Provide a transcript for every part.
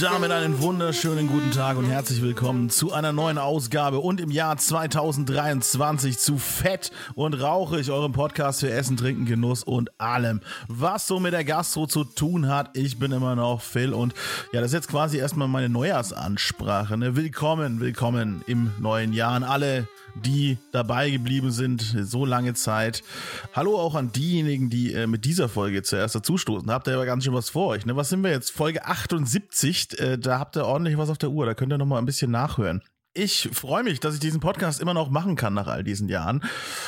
Damit einen wunderschönen guten Tag und herzlich willkommen zu einer neuen Ausgabe und im Jahr 2023 zu Fett und Rauchig, eurem Podcast für Essen, Trinken, Genuss und allem, was so mit der Gastro zu tun hat. Ich bin immer noch Phil und ja, das ist jetzt quasi erstmal meine Neujahrsansprache. Ne? Willkommen, willkommen im neuen Jahr an alle die dabei geblieben sind, so lange Zeit. Hallo auch an diejenigen, die äh, mit dieser Folge zuerst dazustoßen. Da habt ihr aber ganz schön was vor euch. Ne? Was sind wir jetzt? Folge 78. Äh, da habt ihr ordentlich was auf der Uhr. Da könnt ihr noch mal ein bisschen nachhören. Ich freue mich, dass ich diesen Podcast immer noch machen kann nach all diesen Jahren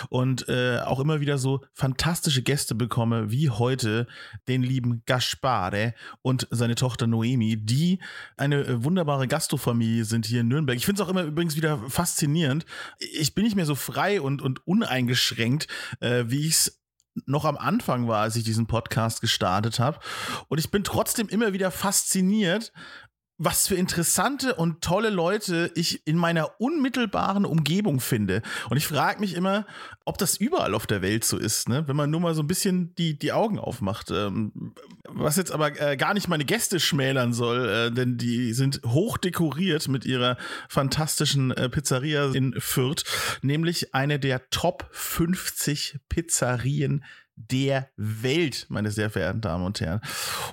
und äh, auch immer wieder so fantastische Gäste bekomme, wie heute den lieben Gaspare und seine Tochter Noemi, die eine äh, wunderbare Gastrofamilie sind hier in Nürnberg. Ich finde es auch immer übrigens wieder faszinierend. Ich bin nicht mehr so frei und, und uneingeschränkt, äh, wie ich es noch am Anfang war, als ich diesen Podcast gestartet habe. Und ich bin trotzdem immer wieder fasziniert, was für interessante und tolle Leute ich in meiner unmittelbaren Umgebung finde. Und ich frage mich immer, ob das überall auf der Welt so ist, ne? wenn man nur mal so ein bisschen die, die Augen aufmacht. Ähm, was jetzt aber äh, gar nicht meine Gäste schmälern soll, äh, denn die sind hoch dekoriert mit ihrer fantastischen äh, Pizzeria in Fürth, nämlich eine der Top 50 Pizzerien der Welt, meine sehr verehrten Damen und Herren.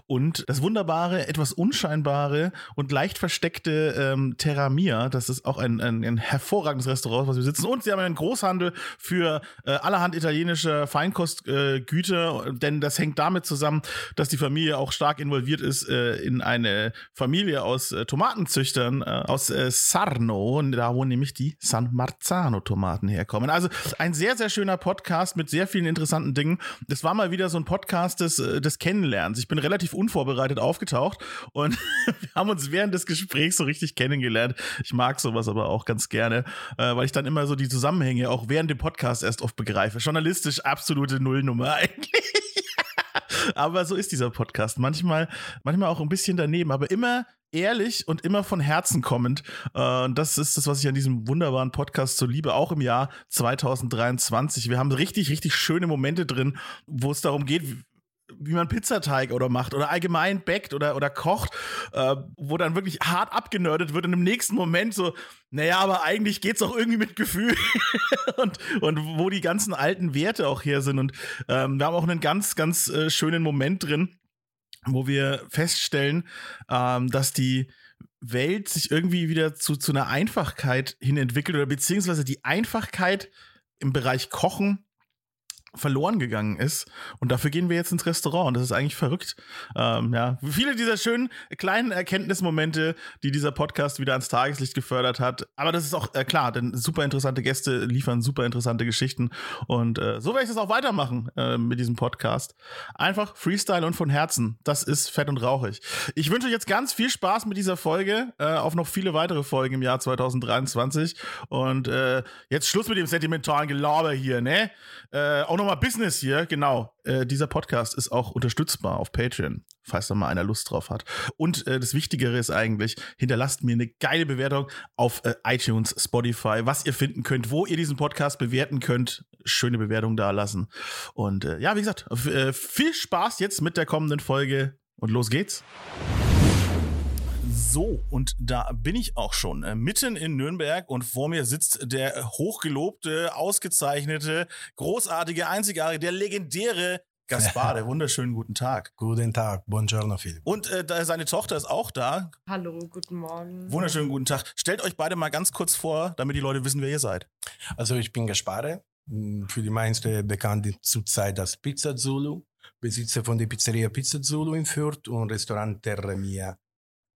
Und das wunderbare, etwas unscheinbare und leicht versteckte ähm, Terramia, das ist auch ein, ein, ein hervorragendes Restaurant, was wir sitzen. Und sie haben einen Großhandel für äh, allerhand italienische Feinkostgüter, äh, denn das hängt damit zusammen, dass die Familie auch stark involviert ist äh, in eine Familie aus äh, Tomatenzüchtern äh, aus äh, Sarno, da wo nämlich die San Marzano Tomaten herkommen. Also ein sehr, sehr schöner Podcast mit sehr vielen interessanten Dingen das war mal wieder so ein Podcast des, äh, des Kennenlernens. Ich bin relativ unvorbereitet aufgetaucht und wir haben uns während des Gesprächs so richtig kennengelernt. Ich mag sowas aber auch ganz gerne, äh, weil ich dann immer so die Zusammenhänge auch während dem Podcast erst oft begreife. Journalistisch absolute Nullnummer eigentlich. aber so ist dieser Podcast. Manchmal, manchmal auch ein bisschen daneben, aber immer ehrlich und immer von Herzen kommend. Äh, und das ist das, was ich an diesem wunderbaren Podcast so liebe, auch im Jahr 2023. Wir haben richtig, richtig schöne Momente drin, wo es darum geht, wie man Pizzateig oder macht oder allgemein backt oder, oder kocht, äh, wo dann wirklich hart abgenördet wird und im nächsten Moment so, naja, aber eigentlich geht es auch irgendwie mit Gefühl und, und wo die ganzen alten Werte auch her sind. Und ähm, wir haben auch einen ganz, ganz äh, schönen Moment drin, wo wir feststellen, ähm, dass die Welt sich irgendwie wieder zu, zu einer Einfachkeit hin entwickelt oder beziehungsweise die Einfachkeit im Bereich Kochen verloren gegangen ist. Und dafür gehen wir jetzt ins Restaurant. Und das ist eigentlich verrückt. Ähm, ja, viele dieser schönen kleinen Erkenntnismomente, die dieser Podcast wieder ans Tageslicht gefördert hat. Aber das ist auch äh, klar, denn super interessante Gäste liefern super interessante Geschichten. Und äh, so werde ich das auch weitermachen äh, mit diesem Podcast. Einfach Freestyle und von Herzen. Das ist fett und rauchig. Ich wünsche euch jetzt ganz viel Spaß mit dieser Folge. Äh, auf noch viele weitere Folgen im Jahr 2023. Und äh, jetzt Schluss mit dem sentimentalen Gelaber hier, ne? Äh, auch noch nochmal Business hier, genau. Äh, dieser Podcast ist auch unterstützbar auf Patreon, falls da mal einer Lust drauf hat. Und äh, das Wichtigere ist eigentlich, hinterlasst mir eine geile Bewertung auf äh, iTunes, Spotify, was ihr finden könnt, wo ihr diesen Podcast bewerten könnt. Schöne Bewertung da lassen. Und äh, ja, wie gesagt, äh, viel Spaß jetzt mit der kommenden Folge und los geht's. So, und da bin ich auch schon äh, mitten in Nürnberg und vor mir sitzt der hochgelobte, ausgezeichnete, großartige, einzigartige, der legendäre Gaspare. Wunderschönen guten Tag. Guten Tag, buongiorno Philipp. Und äh, seine Tochter ist auch da. Hallo, guten Morgen. Wunderschönen guten Tag. Stellt euch beide mal ganz kurz vor, damit die Leute wissen, wer ihr seid. Also ich bin Gaspare, hm, für die meisten bekannt zurzeit als Pizza Zulu, Besitzer von der Pizzeria Pizza Zulu in Fürth und Restaurant Terra Mia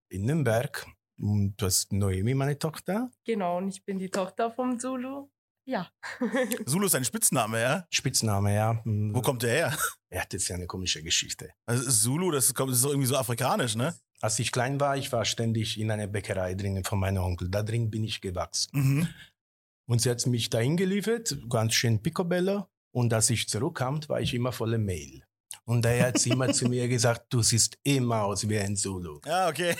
in Nürnberg. Und du hast Noemi, meine Tochter. Genau, und ich bin die Tochter vom Zulu. Ja. Zulu ist ein Spitzname, ja? Spitzname, ja. Wo kommt der her? Ja, das ist ja eine komische Geschichte. Also Zulu, das, kommt, das ist irgendwie so afrikanisch, ne? Als ich klein war, ich war ständig in einer Bäckerei drinnen von meinem Onkel. Da drin bin ich gewachsen. Mhm. Und sie hat mich dahin geliefert, ganz schön Picobello. Und als ich zurückkam, war ich immer voller Mehl. Und er hat immer zu mir gesagt, du siehst immer aus wie ein Zulu. Ja, okay.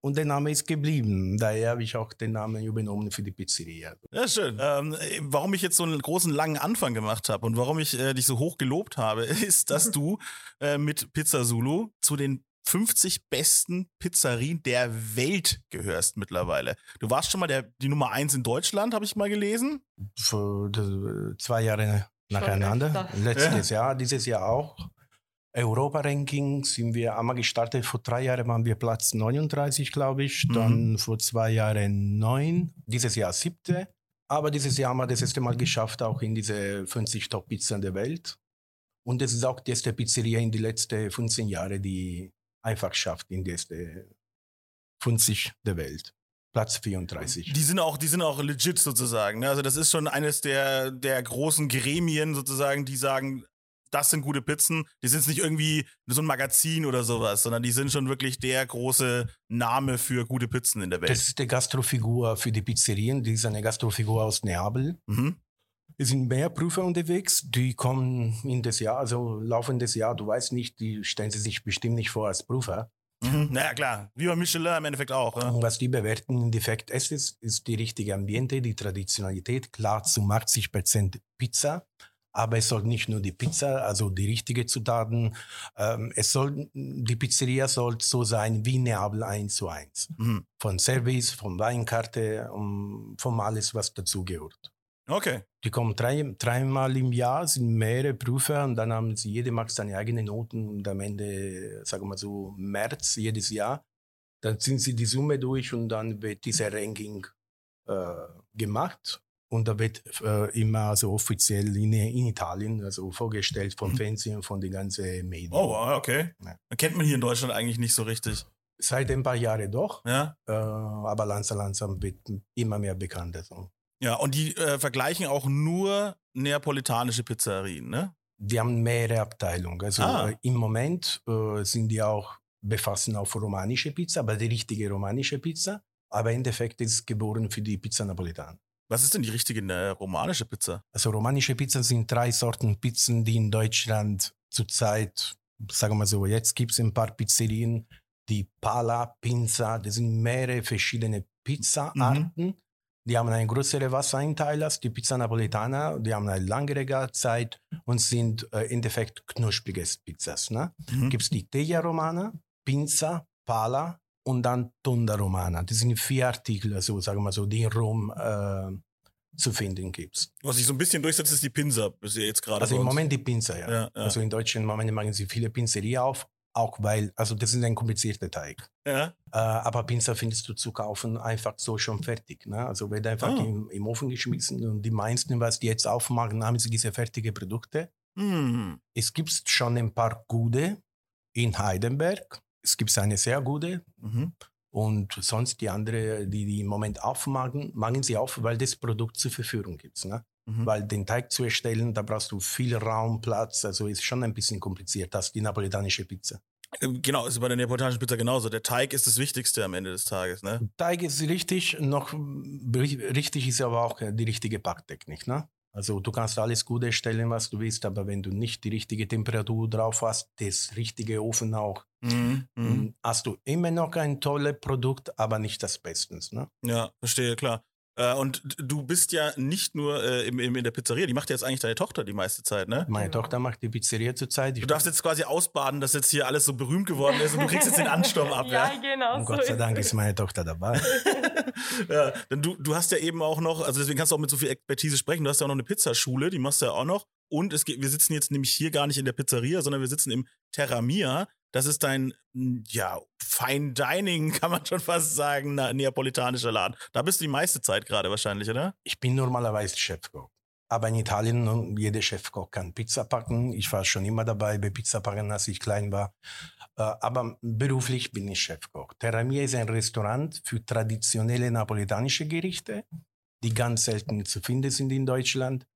Und der Name ist geblieben. Daher habe ich auch den Namen übernommen für die Pizzeria. Ja, schön. Ähm, warum ich jetzt so einen großen, langen Anfang gemacht habe und warum ich äh, dich so hoch gelobt habe, ist, dass du äh, mit Pizza Zulu zu den 50 besten Pizzerien der Welt gehörst mittlerweile. Du warst schon mal der, die Nummer eins in Deutschland, habe ich mal gelesen. Für das, zwei Jahre nacheinander. Letztes Jahr, dieses Jahr auch. Europa-Ranking sind wir einmal gestartet. Vor drei Jahren waren wir Platz 39, glaube ich. Mhm. Dann vor zwei Jahren neun. Dieses Jahr siebte. Aber dieses Jahr haben wir das erste Mal geschafft, auch in diese 50 Top-Pizzen der Welt. Und es ist auch die erste Pizzeria in den letzten 15 Jahren, die einfach schafft in die erste 50 der Welt. Platz 34. Die sind auch, die sind auch legit sozusagen. ne? Also das ist schon eines der, der großen Gremien sozusagen, die sagen, das sind gute Pizzen. Die sind nicht irgendwie so ein Magazin oder sowas, sondern die sind schon wirklich der große Name für gute Pizzen in der Welt. Das ist die Gastrofigur für die Pizzerien. Die ist eine Gastrofigur aus Neapel. mhm. Es sind mehr Prüfer unterwegs, die kommen in das Jahr, also laufendes Jahr, du weißt nicht, die stellen sie sich bestimmt nicht vor als Prüfer. Mhm. Naja, klar. Wie bei Michelin im Endeffekt auch. Und was die bewerten im Defekt es ist, ist die richtige Ambiente, die Traditionalität, klar zu 80 Prozent Pizza. Aber es soll nicht nur die Pizza, also die richtige Zutaten. Ähm, es soll, die Pizzeria soll so sein wie Neapel 1 zu 1. Mhm. Von Service, von Weinkarte, um, von alles, was dazugehört. Okay. Die kommen drei, dreimal im Jahr, sind mehrere Prüfer und dann haben sie, jede macht seine eigenen Noten und am Ende, sagen wir mal so, März jedes Jahr, dann sind sie die Summe durch und dann wird dieser Ranking äh, gemacht und da wird äh, immer so offiziell in, in Italien, also vorgestellt vom Mhm. Fernsehen, von den ganzen Medien. Oh, okay. Ja. Kennt man hier in Deutschland eigentlich nicht so richtig. Seit ein paar Jahren doch, Ja. äh, aber langsam, langsam wird immer mehr bekannt. Also. Ja, und die äh, vergleichen auch nur neapolitanische Pizzerien, ne? Die haben mehrere Abteilungen. Also Ah. äh, im Moment äh, sind die auch befassen auf romanische Pizza, aber die richtige romanische Pizza. Aber im Endeffekt ist es geboren für die Pizza Napolitana. Was ist denn die richtige äh, romanische Pizza? Also romanische Pizzen sind drei Sorten Pizzen, die in Deutschland zurzeit, sagen wir so, jetzt gibt es ein paar Pizzerien, die Pala, Pinza, das sind mehrere verschiedene Pizzaarten. Die haben einen größeren Wassereinteiler als die Pizza Napolitana, die haben eine langere Garzeit und sind äh, im Endeffekt knusprige Pizzas. Ne? Mhm. Gibt es die Teglia Romana, Pinza, Pala und dann Tonda Romana. Das sind vier Artikel, also sagen wir so, die in Rom äh, zu finden gibt. Was sich so ein bisschen durchsetzt, ist die Pinsa, bis ihr jetzt gerade Also im. Moment die Pinza, ja. Ja, ja. Also in Deutschland im Moment machen sie viele Pinzeria auf, auch weil, also das ist ein komplizierter Teig. ja. Äh, aber Pinza findest du zu kaufen einfach so schon fertig. Ne? Also wird einfach Ah. im, im Ofen geschmissen und die meisten, was die jetzt aufmachen, haben sie diese fertigen Produkte. Hm. Es gibt schon ein paar gute in Heidelberg. Es gibt eine sehr gute Mhm. und sonst die andere, die die im Moment aufmachen, machen sie auf, weil das Produkt zur Verfügung gibt. Ne? Mhm. Weil den Teig zu erstellen, da brauchst du viel Raum, Platz. Also ist schon ein bisschen kompliziert als die napolitanische Pizza. Ähm, Genau, ist bei der neapolitanischen Pizza genauso. Der Teig ist das Wichtigste am Ende des Tages, ne? Teig ist richtig, noch ri- richtig ist aber auch die richtige Backtechnik. Ne? Also du kannst alles gut erstellen, was du willst, aber wenn du nicht die richtige Temperatur drauf hast, das richtige Ofen auch, Mhm. Dann hast du immer noch ein tolles Produkt, aber nicht das Bestens. Ne? Ja, verstehe, klar. Äh, und du bist ja nicht nur äh, im, im, in der Pizzeria, die macht ja jetzt eigentlich deine Tochter die meiste Zeit, ne? Meine Genau. Tochter macht die Pizzeria zurzeit. Du darfst jetzt quasi ausbaden, dass jetzt hier alles so berühmt geworden ist und du kriegst jetzt den Ansturm ab, ja, ja? genau. und so Gott sei Dank ist meine Tochter dabei. ja, denn du, du hast ja eben auch noch, also deswegen kannst du auch mit so viel Expertise sprechen, du hast ja auch noch eine Pizzaschule, die machst du ja auch noch. Und es geht, wir sitzen jetzt nämlich hier gar nicht in der Pizzeria, sondern wir sitzen im Terramia. Das ist dein, ja, Fine Dining, kann man schon fast sagen, na, neapolitanischer Laden. Da bist du die meiste Zeit gerade wahrscheinlich, oder? Ich bin normalerweise Chefkoch. Aber in Italien, jeder Chefkoch kann Pizza packen. Ich war schon immer dabei bei Pizza packen, als ich klein war. Äh, Aber beruflich bin ich Chefkoch. Terra Mia ist ein Restaurant für traditionelle napolitanische Gerichte, die ganz selten zu finden sind in Deutschland.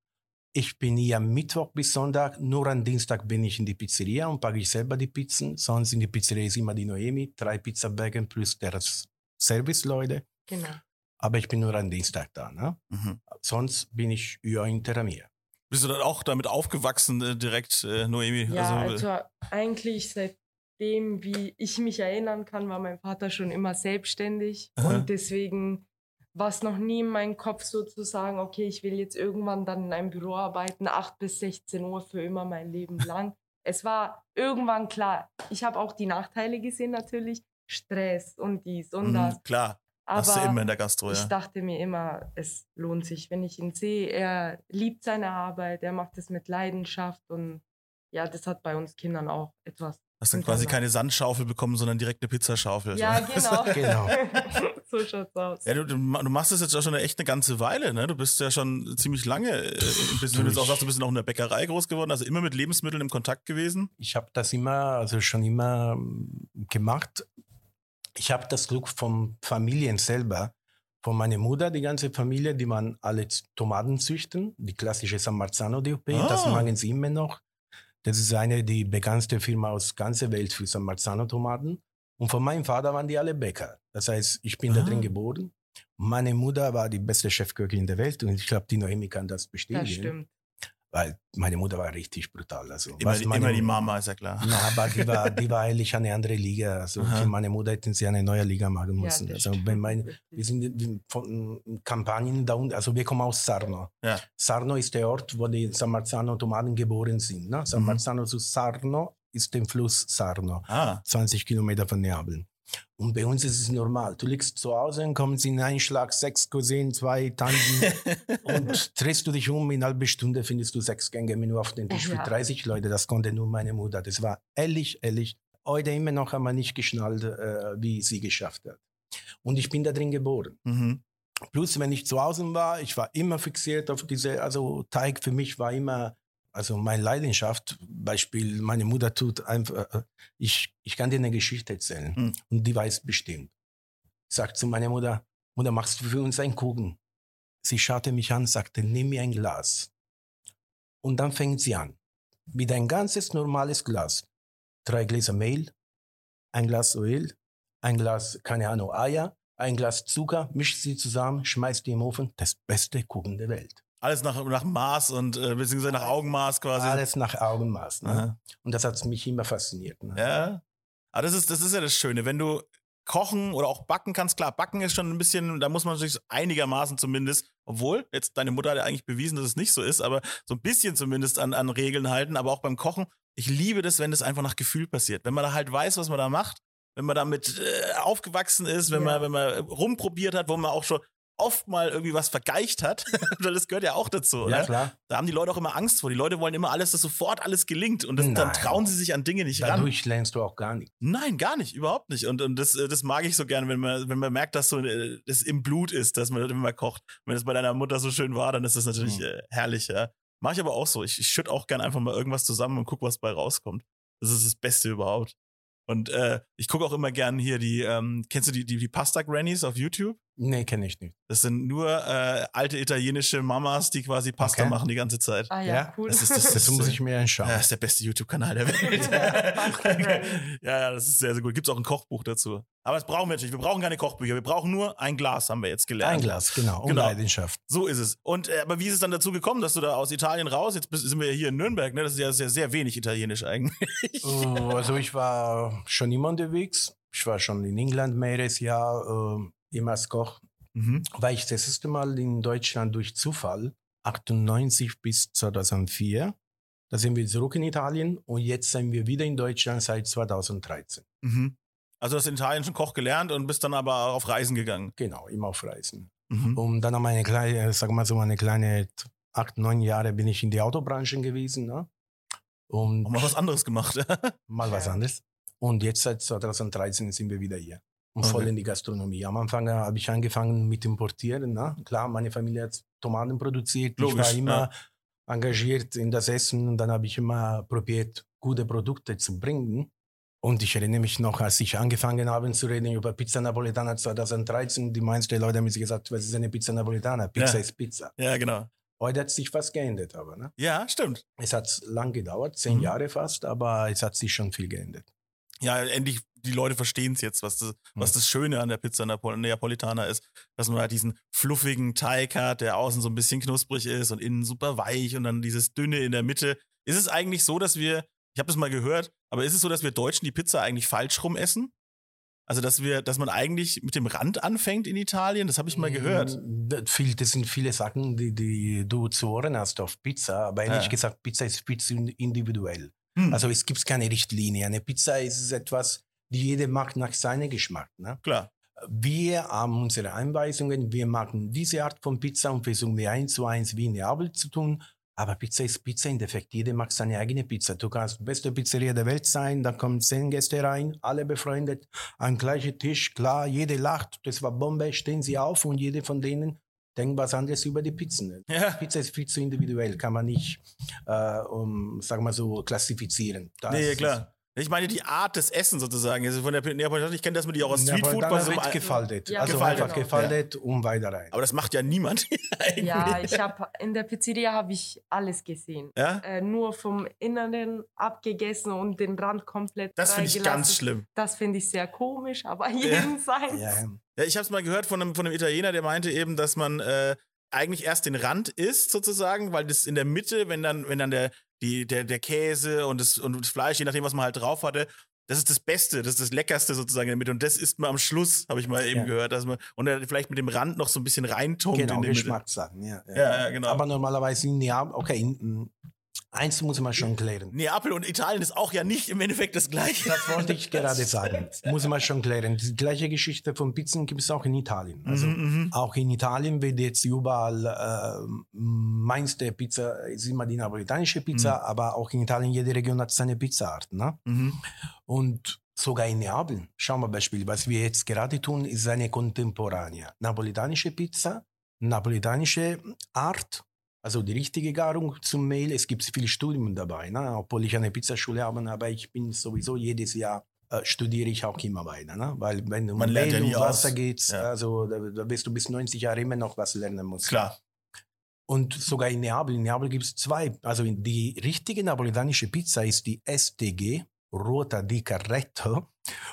Ich bin hier Mittwoch bis Sonntag. Nur am Dienstag bin ich in die Pizzeria und packe ich selber die Pizzen. Sonst in die Pizzeria ist immer die Noemi, drei Pizzabäcken plus der Serviceleute. Genau. Aber ich bin nur am Dienstag da. Ne? Mhm. Sonst bin ich ja in Terramia. Bist du dann auch damit aufgewachsen, äh, direkt, äh, Noemi? Ja, also, also, eigentlich seitdem, wie ich mich erinnern kann, war mein Vater schon immer selbstständig. Aha. Und deswegen war es noch nie in meinem Kopf sozusagen, okay, ich will jetzt irgendwann dann in einem Büro arbeiten, 8 bis 16 Uhr für immer mein Leben lang. es war irgendwann klar, ich habe auch die Nachteile gesehen natürlich, Stress und dies und mhm, das. klar, hast du Aber immer in der Gastro, ich ja. dachte mir immer, es lohnt sich, wenn ich ihn sehe. Er liebt seine Arbeit, er macht es mit Leidenschaft und ja, das hat bei uns Kindern auch etwas. Hast dann quasi keine Sandschaufel bekommen, sondern direkt eine Pizzaschaufel. Ja, so. genau. Genau. so schaut's aus. Ja, du, du ma- du machst das jetzt auch schon eine echt eine ganze Weile, ne? Du bist ja schon ziemlich lange, äh, Business. wenn du jetzt auch sagst, du bist noch in der Bäckerei groß geworden, also immer mit Lebensmitteln im Kontakt gewesen. Ich habe das immer, also schon immer ähm, gemacht. Ich habe das Glück von Familien selber, von meiner Mutter, die ganze Familie, die man alle Tomaten züchten, die klassische San Marzano DOP, das Ah. machen sie immer noch. Das ist eine die bekannteste Firma aus ganzer Welt für San Marzano Tomaten. Und von meinem Vater waren die alle Bäcker. Das heißt, ich bin da Ah. drin geboren. Meine Mutter war die beste Chefköchin der Welt und ich glaube, die Noemi kann das bestätigen. Das stimmt. Weil meine Mutter war richtig brutal. Also, Immer, die- meine- immer die Mama, ist ja klar. na, aber die war, die war eigentlich eine andere Liga. Also Aha. für meine Mutter hätten sie eine neue Liga machen Ja, müssen. also stimmt. wenn mein, wir sind von Kampagnen da unten, also wir kommen aus Sarno. Ja. Sarno ist der Ort, wo die San Marzano Tomaten geboren sind. Ne? San Mhm. Marzano zu Sarno ist der Fluss Sarno, Ah, 20 Kilometer von Neapel. Und bei uns ist es normal. Du liegst zu Hause und kommst in einen Schlag sechs Cousinen, zwei Tanten und drehst du dich um, in einer halben Stunde findest du sechs Gänge-Menü auf den Tisch für Ja. 30 Leute. Das konnte nur meine Mutter. Das war ehrlich, ehrlich. Heute immer noch wir nicht geschnallt, äh, wie sie geschafft hat. Und ich bin da drin geboren. mhm. Plus, wenn ich zu Hause war, ich war immer fixiert auf diese, also Teig für mich war immer, also meine Leidenschaft. Beispiel, meine Mutter tut einfach, äh, ich, ich kann dir eine Geschichte erzählen Hm. und die weiß bestimmt. Sagt zu meiner Mutter, Mutter, machst du für uns einen Kuchen? Sie schaute mich an, sagte, nimm mir ein Glas. Und dann fängt sie an. Mit ein ganzes normales Glas. Drei Gläser Mehl, ein Glas Öl, ein Glas, keine Ahnung, Eier, ein Glas Zucker, mischt sie zusammen, schmeißt die im Ofen. Das beste Kuchen der Welt. Alles nach, nach Maß und äh, beziehungsweise nach Augenmaß quasi. Alles nach Augenmaß. Ne? Und das hat mich immer fasziniert. Ne? Ja. Aber das ist, das ist ja das Schöne, wenn du kochen oder auch backen kannst. Klar, backen ist schon ein bisschen, da muss man natürlich einigermaßen zumindest, obwohl jetzt deine Mutter hat ja eigentlich bewiesen, dass es nicht so ist, aber so ein bisschen zumindest an, an Regeln halten. Aber auch beim Kochen, ich liebe das, wenn das einfach nach Gefühl passiert. Wenn man da halt weiß, was man da macht, wenn man damit äh, aufgewachsen ist, wenn Ja. man, wenn man rumprobiert hat, wo man auch schon oft mal irgendwie was vergeicht hat, weil das gehört ja auch dazu. Ja, Oder? klar. Da haben die Leute auch immer Angst vor. Die Leute wollen immer alles, dass sofort alles gelingt. Und das, dann trauen sie sich an Dinge nicht ran. Dadurch lernst du auch gar nichts. Nein, gar nicht, überhaupt nicht. Und, und das, äh, das mag ich so gerne, wenn man, wenn man merkt, dass so äh, das im Blut ist, dass man, wenn man kocht. Wenn das bei deiner Mutter so schön war, dann ist das natürlich Mhm. äh, herrlich, ja. Mach ich aber auch so. Ich, ich schütte auch gerne einfach mal irgendwas zusammen und guck, was bei rauskommt. Das ist das Beste überhaupt. Und äh, ich gucke auch immer gern hier die, ähm, kennst du die, die, die Pasta Grannies auf YouTube? Nee, kenne ich nicht. Das sind nur äh, alte italienische Mamas, die quasi Pasta Okay. machen die ganze Zeit. Ah ja, Ja, cool. das ist- das Das muss ich mir anschauen. Ja, ist der beste YouTube-Kanal der Welt. Ja, ja, das ist sehr, sehr gut. Gibt es auch ein Kochbuch dazu. Aber das brauchen wir natürlich. Wir brauchen keine Kochbücher. Wir brauchen nur ein Glas, haben wir jetzt gelernt. Ein Glas, genau. Und Genau. Leidenschaft. So ist es. Und äh, aber wie ist es dann dazu gekommen, dass du da aus Italien raus, jetzt bist, sind wir ja hier in Nürnberg, ne? Das ist ja sehr, sehr wenig italienisch eigentlich. Oh, also ich war schon immer unterwegs. Ich war schon in England mehreres Jahr, äh, immer als Koch. Mhm. War ich das erste Mal in Deutschland durch Zufall, 98 bis 2004. Da sind wir zurück in Italien und jetzt sind wir wieder in Deutschland seit 2013. Mhm. Also hast du in Italien schon Koch gelernt und bist dann aber auf Reisen gegangen. Genau, immer auf Reisen. Mhm. Und dann haben eine kleine, sag mal so eine kleine acht, neun Jahre bin ich in die Autobranche gewesen. Ne? Und mal was anderes gemacht. mal was anderes. Und jetzt seit 2013 sind wir wieder hier. Und Okay. voll in die Gastronomie. Am Anfang habe ich angefangen mit Importieren. Ne? Klar, meine Familie hat Tomaten produziert. Logisch, ich war immer ja. engagiert in das Essen und dann habe ich immer probiert, gute Produkte zu bringen. Und ich erinnere mich noch, als ich angefangen habe zu reden über Pizza Napoletana 2013, die meisten Leute haben mir gesagt, was ist eine Pizza Napoletana? Pizza Ja. ist Pizza. ja, genau. Heute hat sich was geändert, aber ne? Ja, stimmt. es hat lang gedauert, zehn Mhm. Jahre fast, aber es hat sich schon viel geändert. Ja, endlich, die Leute verstehen es jetzt, was das, was das Schöne an der Pizza Napol Neapolitana ist. Dass man halt diesen fluffigen Teig hat, der außen so ein bisschen knusprig ist und innen super weich und dann dieses dünne in der Mitte. Ist es eigentlich so, dass wir, ich habe das mal gehört, aber ist es so, dass wir Deutschen die Pizza eigentlich falsch rum essen? Also, dass wir, dass man eigentlich mit dem Rand anfängt in Italien, das habe ich mal gehört. Mm, Das, viel, das sind viele Sachen, die, die du zu hören hast auf Pizza, aber ehrlich Ja. gesagt, Pizza ist zu individuell. Hm. Also es gibt keine Richtlinie. Eine Pizza ist etwas, jeder macht nach seinem Geschmack. Ne? Klar. Wir haben unsere Anweisungen, wir machen diese Art von Pizza und versuchen wir eins zu eins wie in Neapel zu tun. Aber Pizza ist Pizza im Defekt. Jeder macht seine eigene Pizza. Du kannst die beste Pizzeria der Welt sein, da kommen zehn Gäste rein, alle befreundet, am gleichen Tisch, klar, jeder lacht, das war Bombe, stehen sie auf und jeder von denen denkt was anderes über die Pizzen. Ja. Pizza ist viel zu individuell, kann man nicht, äh, um, sagen wir so, klassifizieren. Das Nee, ist- klar. Ich meine die Art des Essens sozusagen. Also von der Neapolitaner, ich kenne das mit die auch aus Ja, Streetfood. aber was dann so wird gefaltet. Ja, also gefaltet, einfach genau. gefaltet und weiter rein. Aber das macht ja niemand. Ja, ich habe in der Pizzeria habe ich alles gesehen. Ja? Äh, nur vom Inneren abgegessen und den Rand komplett Das finde ich ganz schlimm. Das finde ich sehr komisch, aber jeden seins. Ja, ja. Ja, ich habe es mal gehört von einem, von einem Italiener, der meinte eben, dass man äh, eigentlich erst den Rand isst sozusagen, weil das in der Mitte, wenn dann, wenn dann der, die, der, der Käse und das, und das Fleisch, je nachdem, was man halt drauf hatte, das ist das Beste, das ist das Leckerste sozusagen in der Mitte. Und das isst man am Schluss, habe ich mal eben Ja. gehört, dass man und dann vielleicht mit dem Rand noch so ein bisschen reintunkt Genau, in Mitte. Geschmackssachen. Ja, ja. Ja, ja, genau. Aber normalerweise in Neapel, okay, in, eins muss man schon klären. Neapel und Italien ist auch ja nicht im Endeffekt das gleiche. Das wollte ich gerade sagen. Muss man schon klären. Die gleiche Geschichte von Pizzen gibt es auch in Italien. Also Mhm, mhm. auch in Italien wird jetzt überall äh, meiste Pizza ist immer die napolitanische Pizza, aber auch in Italien jede Region hat seine Pizzaart. Ne? Mhm. Und sogar in Neapel, schauen wir Beispiel, was wir jetzt gerade tun, ist eine contemporanea. Napolitanische Pizza, napolitanische Art, also die richtige Garung zum Mehl. Es gibt viele Studien dabei, ne? obwohl ich eine Pizzaschule habe, aber ich bin sowieso jedes Jahr äh, studiere ich auch immer weiter, ne? weil wenn du Man ja Mehl nie und Wasser aus. geht, Ja. also da, da wirst du bis 90 Jahre immer noch was lernen musst. Klar. Und sogar in Neapel, in Neapel gibt es zwei. Also die richtige napolitanische Pizza ist die STG, Rota di Carretto.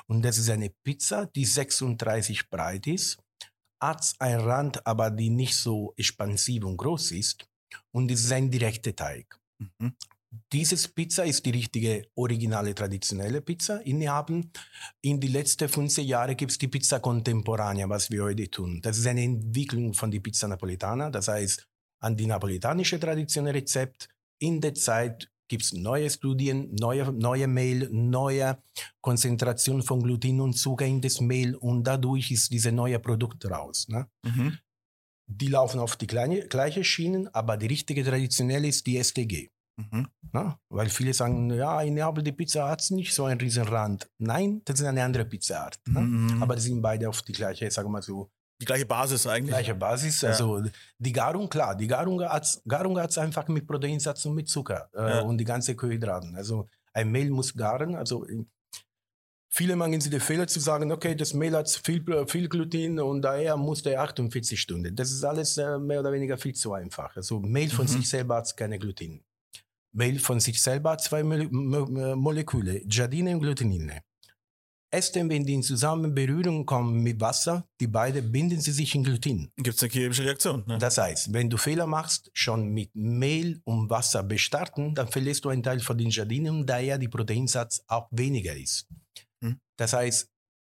Und das ist eine Pizza, die 36 breit ist, hat einen Rand, aber die nicht so expansiv und groß ist. Und es ist ein direkter Teig. Mhm. Dieses Pizza ist die richtige, originale, traditionelle Pizza in Neapel. In die letzten 15 Jahre gibt es die Pizza Contemporanea, was wir heute tun. Das ist eine Entwicklung von der Pizza Napolitana. Das heißt, an die napolitanische traditionelle Rezept. In der Zeit gibt es neue Studien, neue, neue Mehl, neue Konzentration von Gluten und Zucker in das Mehl und dadurch ist dieses neue Produkt raus. Ne? Mhm. Die laufen auf die kleine, gleiche Schienen, aber die richtige traditionelle ist die STG. Mhm. Ne? Weil viele sagen, ja, in Neapel die Pizza hat nicht so einen riesen Rand. Nein, das ist eine andere Pizzaart. Ne? Mhm. Aber die sind beide auf die gleiche, sagen wir mal so, Die gleiche Basis eigentlich. gleiche Basis. Ja. Also die Garung, klar, die Garung hat Garung hat's einfach mit Proteinsatz und mit Zucker äh, Ja. und die ganze Kohlenhydraten. Also ein Mehl muss garen. Also viele machen sie den Fehler zu sagen, okay, das Mehl hat viel, viel Gluten und daher muss der 48 Stunden. Das ist alles äh, mehr oder weniger viel zu einfach. Also Mehl von Mhm. sich selber hat keine Gluten. Mehl von sich selber hat zwei Mole Mo Moleküle, Giardine und Glutenine. Erst wenn die in zusammen Berührung kommen mit Wasser, die beiden binden sie sich in Gluten. Gibt es eine chemische Reaktion. Ne? Das heißt, wenn du Fehler machst, schon mit Mehl und Wasser bestarten, dann verlierst du einen Teil von den Giardinen und daher die Proteinsatz auch weniger ist. Hm. Das heißt,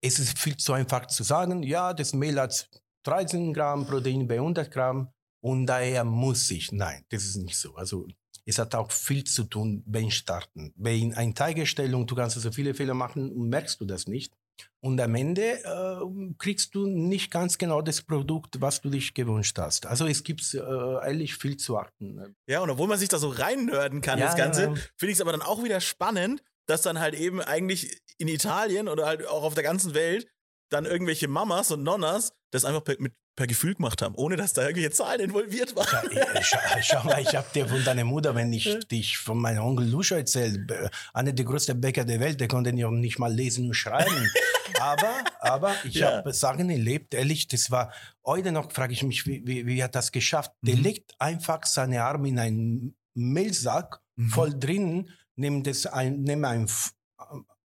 es ist viel zu einfach zu sagen, ja, das Mehl hat 13 Gramm Protein bei 100 Gramm und daher muss ich. Nein, das ist nicht so. Also es hat auch viel zu tun beim Starten. Bei einer Teigerstellung, du kannst so viele Fehler machen und merkst du das nicht. Und am Ende äh, kriegst du nicht ganz genau das Produkt, was du dich gewünscht hast. Also es gibt äh, ehrlich viel zu achten. Ja, und obwohl man sich da so reinnörden kann, Ja, das Ganze, ja. finde ich es aber dann auch wieder spannend, dass dann halt eben eigentlich in Italien oder halt auch auf der ganzen Welt dann irgendwelche Mamas und Nonnas das einfach per, mit, per Gefühl gemacht haben, ohne dass da irgendwelche Zahlen involviert waren. Ja, ich- schau, schau mal, ich habe dir von deiner Mutter, wenn ich dich von meinem Onkel Lucio erzähle, einer der größten Bäcker der Welt, der konnte ja nicht mal lesen und schreiben. aber, aber ich Ja. habe Sachen erlebt, ehrlich, das war, heute noch frage ich mich, wie, wie, wie hat das geschafft? Der Mhm. legt einfach seine Arme in einen Mehlsack, Mhm. voll drin, nimmt, das ein, nimmt ein,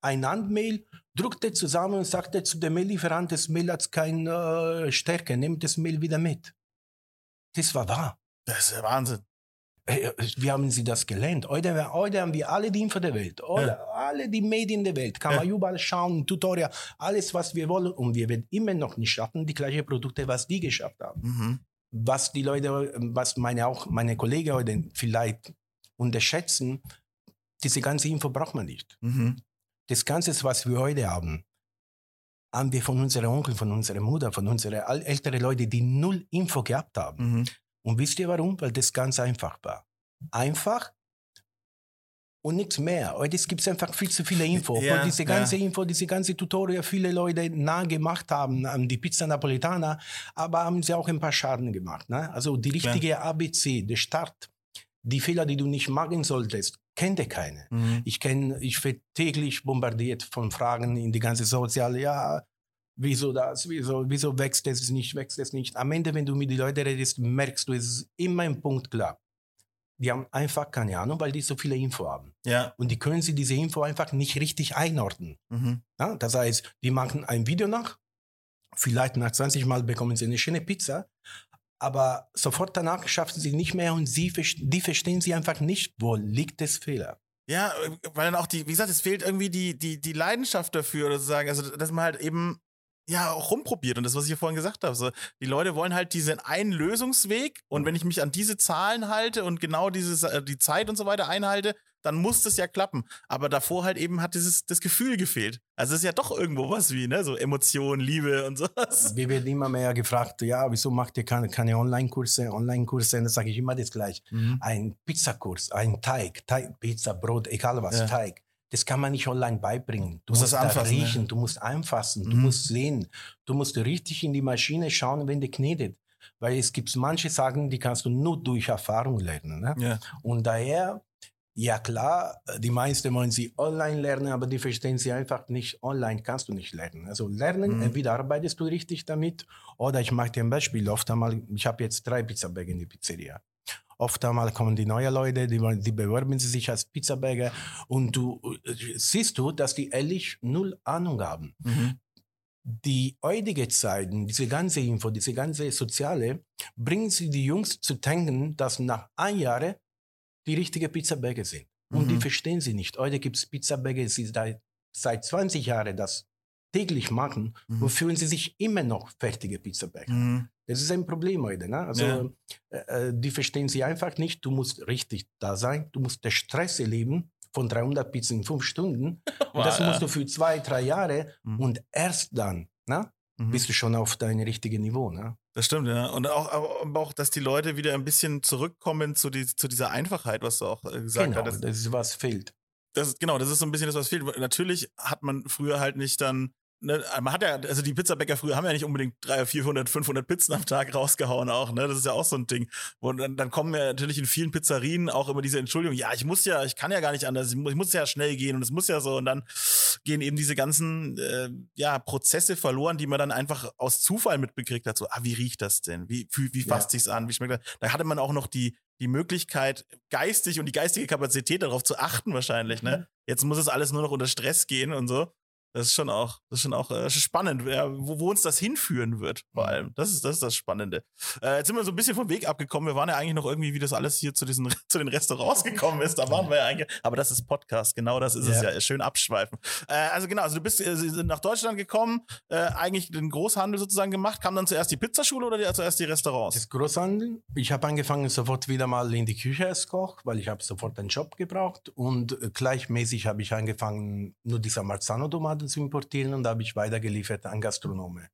ein Handmehl, drückte zusammen und sagte zu dem Mehlieferant, das Mehl hat keine äh, Stärke, nehmt das Mehl wieder mit. Das war wahr. Das ist ja Wahnsinn. Äh, Wie haben Sie das gelernt? Heute, heute haben wir alle die Info der Welt, heute, alle die Medien der Welt, kann man überall schauen, Tutorial, alles, was wir wollen. Und wir werden immer noch nicht schaffen, die gleichen Produkte, was die geschafft haben. Mhm. Was die Leute, was meine auch meine Kollegen heute vielleicht unterschätzen, diese ganze Info braucht man nicht. Mhm. Das Ganze, was wir heute haben, haben wir von unseren Onkeln, von unserer Mutter, von unseren älteren Leuten, die null Info gehabt haben. Mhm. Und wisst ihr warum? Weil das ganz einfach war. Einfach und nichts mehr. Heute gibt es einfach viel zu viele Info. Ja, diese ja. ganze Info, diese ganze Tutorial viele Leute nah gemacht haben an die Pizza Napolitana, aber haben sie auch ein paar Schaden gemacht. Ne? Also die richtige ABC, der Start, die Fehler, die du nicht machen solltest, kennt ihr keine. Mhm. Ich kenne, ich werde täglich bombardiert von Fragen in die ganze soziale, ja, wieso das, wieso, wieso wächst es nicht, wächst es nicht. Am Ende, wenn du mit den Leuten redest, merkst du, es ist immer ein Punkt klar. Die haben einfach keine Ahnung, weil die so viele Info haben. Ja. Und die können sie diese Info einfach nicht richtig einordnen. Mhm. Ja? Das heißt, die machen ein Video nach, vielleicht nach 20 Mal bekommen sie eine schöne Pizza, aber sofort danach schaffen sie nicht mehr und sie, die verstehen sie einfach nicht, wo liegt das Fehler. Ja, weil dann auch die, wie gesagt, es fehlt irgendwie die, die, die Leidenschaft dafür, oder sozusagen, also dass man halt eben ja auch rumprobiert und das, was ich vorhin gesagt habe. So, die Leute wollen halt diesen einen Lösungsweg und wenn ich mich an diese Zahlen halte und genau dieses, äh, die Zeit und so weiter einhalte, dann muss das ja klappen. Aber davor halt eben hat dieses das Gefühl gefehlt. Also es ist ja doch irgendwo was wie, ne? So Emotionen, Liebe und sowas. Wir werden immer mehr gefragt, ja, wieso macht ihr keine, keine Online-Kurse? Online-Kurse, und dann sage ich immer das gleiche. Ein Pizzakurs, ein Teig, Teig, Pizza, Brot, egal was, Ja. Teig. Das kann man nicht online beibringen. Du Musst musst anfassen, riechen, ja. du musst anfassen, du Mhm. musst sehen, du musst richtig in die Maschine schauen, wenn die knetet. Weil es gibt manche Sachen, die kannst du nur durch Erfahrung lernen. Ne? Ja. Und daher, ja klar, die meisten wollen sie online lernen, aber die verstehen sie einfach nicht. Online kannst du nicht lernen. Also lernen, Mhm. entweder arbeitest du richtig damit oder ich mache dir ein Beispiel. Oft einmal, ich habe jetzt drei Pizzabäcker in die Pizzeria. Oft einmal kommen die neuen Leute, die, die bewerben sich als Pizzabäcker und du äh, siehst du, dass die ehrlich null Ahnung haben Mhm. die heutige Zeiten, diese ganze Info, diese ganze Soziale, bringen sie die Jungs zu denken, dass nach ein Jahr die richtige Pizzabäcker sind. Und die Mhm. verstehen sie nicht. Heute gibt es Pizzabäcker, die seit, seit 20 Jahren das täglich machen Mhm. und fühlen sie sich immer noch fertige Pizzabäcker. Mhm. Das ist ein Problem heute. Ne? Also, Ja. äh, äh, die verstehen sie einfach nicht. Du musst richtig da sein. Du musst den Stress erleben von 300 Pizzen in fünf Stunden. Und das Ja. musst du für zwei, drei Jahre. Mhm. Und erst dann ne, Mhm. bist du schon auf deinem richtigen Niveau. Ne? Das stimmt, ja. Und auch, auch, dass die Leute wieder ein bisschen zurückkommen zu, die, zu dieser Einfachheit, was du auch äh, gesagt Genau, hattest. das ist was fehlt. Das, genau, das ist so ein bisschen das, was fehlt. Natürlich hat man früher halt nicht dann, ne, man hat ja, also die Pizzabäcker früher haben ja nicht unbedingt 300, 400, 500 Pizzen am Tag rausgehauen auch, ne? Das ist ja auch so ein Ding. Und dann, dann kommen ja natürlich in vielen Pizzerien auch immer diese Entschuldigung, ja, ich muss ja, ich kann ja gar nicht anders, ich muss, ich muss ja schnell gehen und es muss ja so. Und dann gehen eben diese ganzen, äh, ja, Prozesse verloren, die man dann einfach aus Zufall mitbekriegt hat. So, ah, wie riecht das denn? Wie, wie, wie fasst Ja. sich's an? Wie schmeckt das? Da hatte man auch noch die, die Möglichkeit, geistig und die geistige Kapazität darauf zu achten wahrscheinlich, ne? Jetzt muss es alles nur noch unter Stress gehen und so. Das ist schon auch, das ist schon auch äh, spannend, ja, wo, wo uns das hinführen wird, vor allem. Das ist, das ist das Spannende. Äh, jetzt sind wir so ein bisschen vom Weg abgekommen. Wir waren ja eigentlich noch irgendwie, wie das alles hier zu diesen, zu den Restaurants gekommen ist. Da waren wir ja eigentlich, aber das ist Podcast, genau das ist es Ja. ja. Schön abschweifen. Äh, also genau, also du bist äh, nach Deutschland gekommen, äh, eigentlich den Großhandel sozusagen gemacht. Kam dann zuerst die Pizzaschule oder die, zuerst die Restaurants? Das Großhandel. Ich habe angefangen sofort wieder mal in die Küche als Koch, weil ich habe sofort einen Job gebraucht und äh, gleichmäßig habe ich angefangen, nur diese Marzano-Tomaten zu importieren und da habe ich weitergeliefert an Gastronome.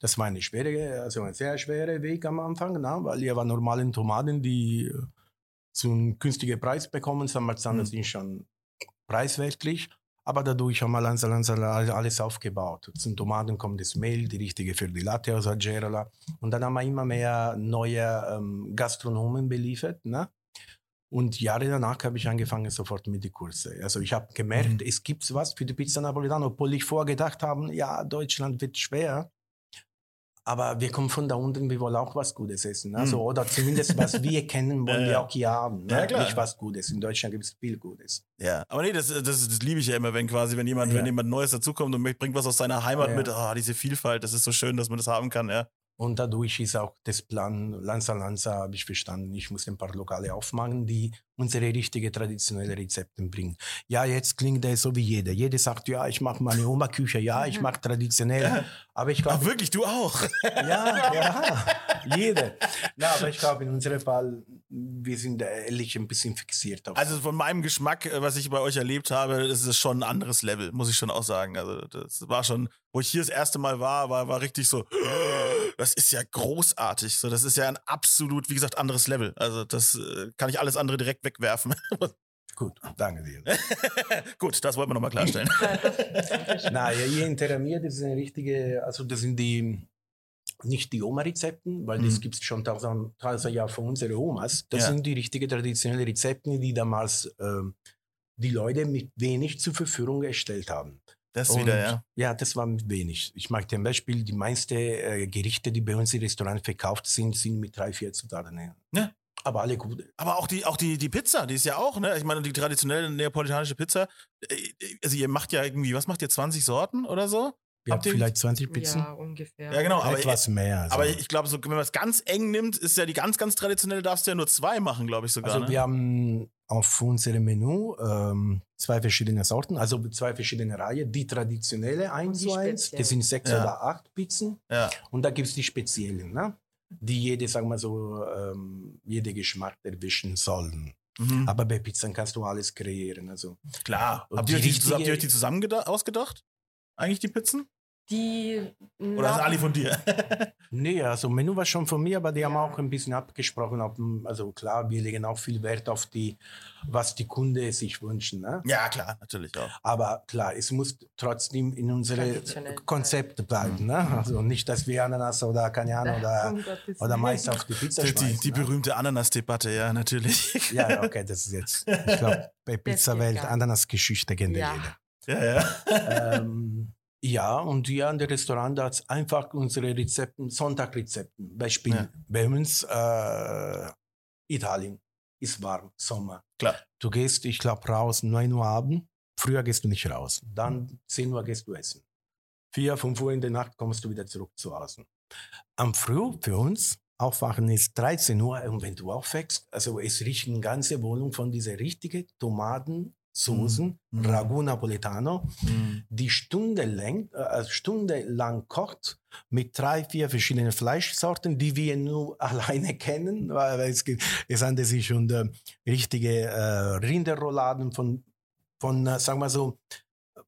Das war eine schwere, also ein sehr schwerer Weg am Anfang, na, weil ihr war normalen Tomaten, die äh, zu einem günstigen Preis bekommen. San Marzano Mhm. sind schon preiswertlich. Aber dadurch haben wir langsam, langsam alles aufgebaut. Zum Tomaten kommt das Mehl, die richtige für die Latte aus Algerla. Und dann haben wir immer mehr neue ähm, Gastronomen beliefert. Ne? Und Jahre danach habe ich angefangen sofort mit den Kurse. Also ich habe gemerkt, Mhm. es gibt was für die Pizza Napolitano, obwohl ich vorgedacht habe, ja, Deutschland wird schwer. Aber wir kommen von da unten, wir wollen auch was Gutes essen. Also, Mm. Oder zumindest was wir kennen, wollen Ja, wir auch hier haben. Ne? Ja, klar. Nicht was Gutes. In Deutschland gibt es viel Gutes. Ja, aber nee, das, das, das liebe ich ja immer, wenn quasi, wenn jemand, Ja. wenn jemand Neues dazukommt und bringt was aus seiner Heimat Ja. mit, ah, diese Vielfalt, das ist so schön, dass man das haben kann, ja. Und dadurch ist auch das Plan Lanza Lanza, habe ich verstanden. Ich muss ein paar Lokale aufmachen, die unsere richtige traditionelle Rezepte bringen. Ja, jetzt klingt das so wie jeder. Jeder sagt, ja, ich mache meine Oma-Küche, ja, ich mache traditionell. Aber ich glaube, wirklich, du auch. ja, ja, jeder. Na, aber ich glaube, in unserem Fall, wir sind ehrlich ein bisschen fixiert auf. Also von meinem Geschmack, äh, was ich bei euch erlebt habe, ist es schon ein anderes Level, muss ich schon auch sagen. Also das war schon, wo ich hier das erste Mal war, war, war richtig so, das ist ja großartig. So, das ist ja ein absolut, wie gesagt, anderes Level. Also das äh, kann ich alles andere direkt wegwerfen. Gut, danke dir. Gut, das wollten wir nochmal klarstellen. Das, ja, hier in Terramir, das ist eine richtige, also das sind die, nicht die Oma-Rezepten, weil das Mhm. gibt es schon tausend, tausend Jahre von unseren Omas. Das Ja. sind die richtigen traditionellen Rezepte, die damals ähm, die Leute mit wenig zur Verfügung gestellt haben. Das Und wieder, ja. Ja, das war mit wenig. Ich mag zum Beispiel, die meisten äh, Gerichte, die bei uns im Restaurant verkauft sind, sind mit drei, vier Zutaten. Ja. Aber alle gut. Aber auch die, auch die, die Pizza, die ist ja auch, ne? Ich meine, die traditionelle neapolitanische Pizza, äh, also ihr macht ja irgendwie, was macht ihr, 20 Sorten oder so? Wir Habt haben vielleicht 20 Pizzen. Ja, ungefähr. Ja, genau, aber, Etwas mehr. Also. aber ich glaube, so, wenn man es ganz eng nimmt, ist ja die ganz, ganz traditionelle, darfst du ja nur zwei machen, glaube ich sogar. Also ne? wir haben auf unserem Menü ähm, zwei verschiedene Sorten, also zwei verschiedene Reihen. Die traditionelle 1 die zu 1, speziellen. das sind sechs Ja. oder acht Pizzen. ja. Und da gibt es die speziellen, ne? Die jede, sagen wir so, ähm, jede Geschmack erwischen sollen. Mhm. Aber bei Pizzen kannst du alles kreieren. Also Klar. Habt ihr, euch die, richtige- habt ihr euch die zusammen geda- ausgedacht? Eigentlich die Pizzen? Die. Oder ist Ali von dir? Nee, also Menü war schon von mir, aber die haben auch ein bisschen abgesprochen. Ob, also klar, wir legen auch viel Wert auf die, was die Kunden sich wünschen. Ne? ja, klar, natürlich auch. Aber klar, es muss trotzdem in unserem Konzept bleiben. Ne? Also nicht, dass wir Ananas oder Ahnung oder, Um Gottes oder. Mais auf die Pizza Die, die, schmeißen. die ne? berühmte Ananas-Debatte, ja, natürlich. Ja, ja, okay, das ist jetzt, ich glaube, bei Pizza-Welt. Ananas-Geschichte kennt ja. Ja. jeder. ja, ja. ähm, ja, und hier an der Restaurant hat es einfach unsere Rezepten, Sonntagrezepten. Beispiel Ja. bei uns äh, Italien ist warm, Sommer. Klar. Du gehst, ich glaube, raus 9 Uhr Abend. Früher gehst du nicht raus. Dann 10 Uhr gehst du essen. 4, 5 Uhr in der Nacht kommst du wieder zurück zu Hause. Am Früh für uns aufwachen ist 13 Uhr und wenn du aufwächst, also es riecht eine ganze Wohnung von dieser richtigen Tomaten, Soßen, Mhm. Ragu Napoletano, Mhm. die stundenlang, äh, stundenlang kocht mit drei, vier verschiedenen Fleischsorten, die wir nur alleine kennen. Weil es, es handelt sich um äh, richtige äh, Rinderrouladen von, von äh, sagen wir so,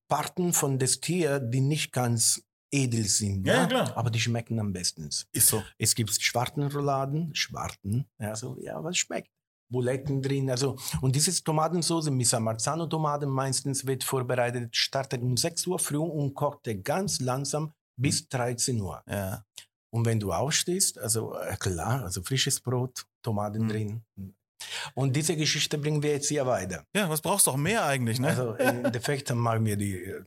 Parten von des Tier, die nicht ganz edel sind. Ja, ja. Aber die schmecken am besten. Ist so. Es gibt schwarzen Rouladen, schwarzen, also ja, was schmeckt. Buletten drin, also und diese Tomatensauce mit Marzano-Tomaten meistens wird vorbereitet, startet um 6 Uhr früh und kocht ganz langsam bis 13 Uhr. Ja. Und wenn du aufstehst, also äh, klar, also frisches Brot, Tomaten Mhm. drin. Und diese Geschichte bringen wir jetzt hier weiter. Ja, was brauchst du auch mehr eigentlich, ne? Also im Endeffekt machen wir die äh,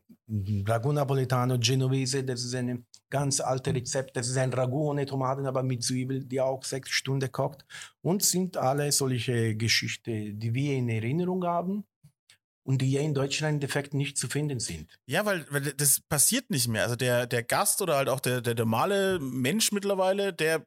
Ragu Napoletano Genovese, das ist ein ganz altes Rezept. Das ist ein Ragu ohne Tomaten, aber mit Zwiebel, die auch sechs Stunden kocht. Und sind alle solche Geschichten, die wir in Erinnerung haben und die hier in Deutschland im Endeffekt nicht zu finden sind. Ja, weil, weil das passiert nicht mehr. Also der, der Gast oder halt auch der, der normale Mensch mittlerweile, der äh,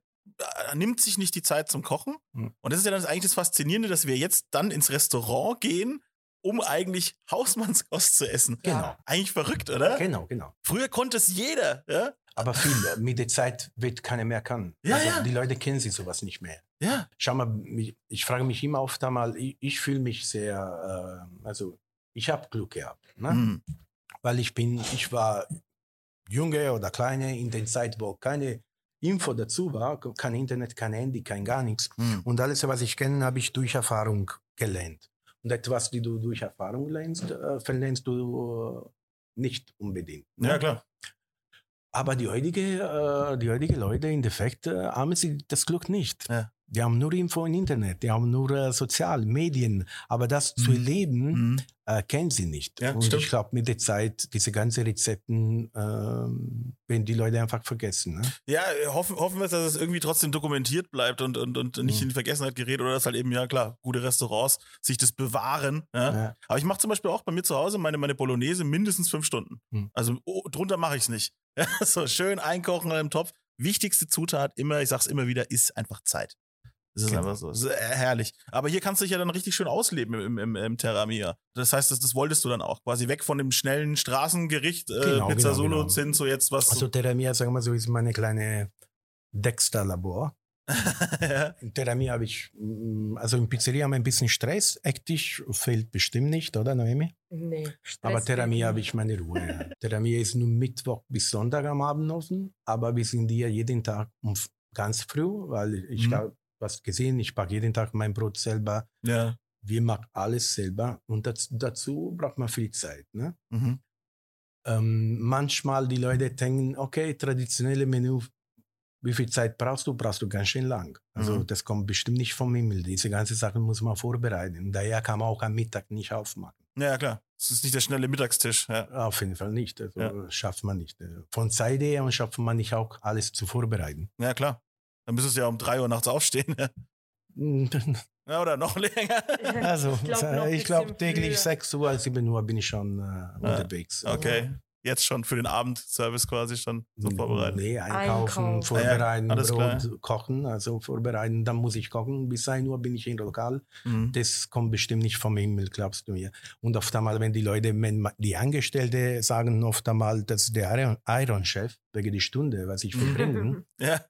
nimmt sich nicht die Zeit zum Kochen. Hm. Und das ist ja dann eigentlich das Faszinierende, dass wir jetzt dann ins Restaurant gehen, um eigentlich Hausmannskost zu essen. Genau. Eigentlich verrückt, oder? Genau, genau. Früher konnte es jeder, ja? Aber viel, äh, mit der Zeit wird keiner mehr kann. Ja, also ja. Die Leute kennen sich sowas nicht mehr. Ja. Schau mal, ich frage mich immer oft einmal, ich, ich fühle mich sehr, äh, also ich habe Glück gehabt. Ne? Hm. weil ich bin, ich war junge oder kleine in der Zeit, wo keine Info dazu war, kein Internet, kein Handy, kein gar nichts. Hm. Und alles, was ich kenne, habe ich durch Erfahrung gelernt. Und etwas, die du durch Erfahrung lernst, äh, verlernst du äh, nicht unbedingt. ne? Ja, klar. Aber die heutige, äh, die heutige Leute in Defekt äh, haben sie das Glück nicht. Ja. Die haben nur Info im Internet, die haben nur äh, Sozial, Medien, aber das zu Mhm. erleben, Hm. äh, kennen sie nicht. Ja, und stimmt. ich glaube, mit der Zeit, diese ganzen Rezepten ähm, wenn die Leute einfach vergessen. Ne? Ja, hoffen, hoffen wir, dass es irgendwie trotzdem dokumentiert bleibt und, und, und nicht Mhm. in Vergessenheit gerät oder dass halt eben, ja klar, gute Restaurants sich das bewahren. Ja? Ja. Aber ich mache zum Beispiel auch bei mir zu Hause meine, meine Bolognese mindestens fünf Stunden. Mhm. Also oh, drunter mache ich es nicht. So schön einkochen in einem Topf. Wichtigste Zutat immer, ich sag's immer wieder, ist einfach Zeit. Das ist Genau. einfach so. Das ist herrlich. Aber hier kannst du dich ja dann richtig schön ausleben im, im, im Terramia. Das heißt, das, das wolltest du dann auch. Quasi weg von dem schnellen Straßengericht, äh, Genau, Pizza genau, Solo, genau. hin zu jetzt was. Also Terramia, sagen wir so, ist meine kleine Dexter-Labor. ja. In Terramia habe ich, mm, also in Pizzeria haben wir ein bisschen Stress. Ektig fehlt bestimmt nicht, oder Noemi? Nee, Stress Aber Terramia habe ich meine Ruhe. Ja. Terramia ist nur Mittwoch bis Sonntag am Abend offen, aber wir sind hier jeden Tag um ganz früh, weil ich Mhm. Was gesehen, ich backe jeden Tag mein Brot selber. ja. Wir machen alles selber und das, dazu braucht man viel Zeit. Ne? Mhm. Ähm, manchmal die Leute denken, okay, traditionelle Menü, wie viel Zeit brauchst du? Brauchst du ganz schön lang. Also Mhm. das kommt bestimmt nicht vom Himmel. Diese ganze Sachen muss man vorbereiten. Daher kann man auch am Mittag nicht aufmachen. Ja, klar. Es ist nicht der schnelle Mittagstisch. Ja. Auf jeden Fall nicht. Also Ja. schafft man nicht. Von Zeit her schafft man nicht auch alles zu vorbereiten. ja, klar. Dann müsstest du ja um drei Uhr nachts aufstehen. Ja, oder noch länger. Also Ich glaub, glaube bisschen täglich früher. 6 Uhr, 7 Uhr bin ich schon äh, unterwegs. Okay. Jetzt schon für den Abendservice quasi schon so vorbereiten. Nee, einkaufen, Einkaufen. vorbereiten, Ah ja, Brot, kochen, also vorbereiten, dann muss ich kochen. Bis 1 Uhr bin ich im Lokal. Mhm. Das kommt bestimmt nicht vom Himmel, glaubst du mir. Und oft einmal, wenn die Leute, wenn die Angestellte sagen oft einmal, das ist der Iron- Iron-Chef wegen die Stunde, was ich verbringe. Ja.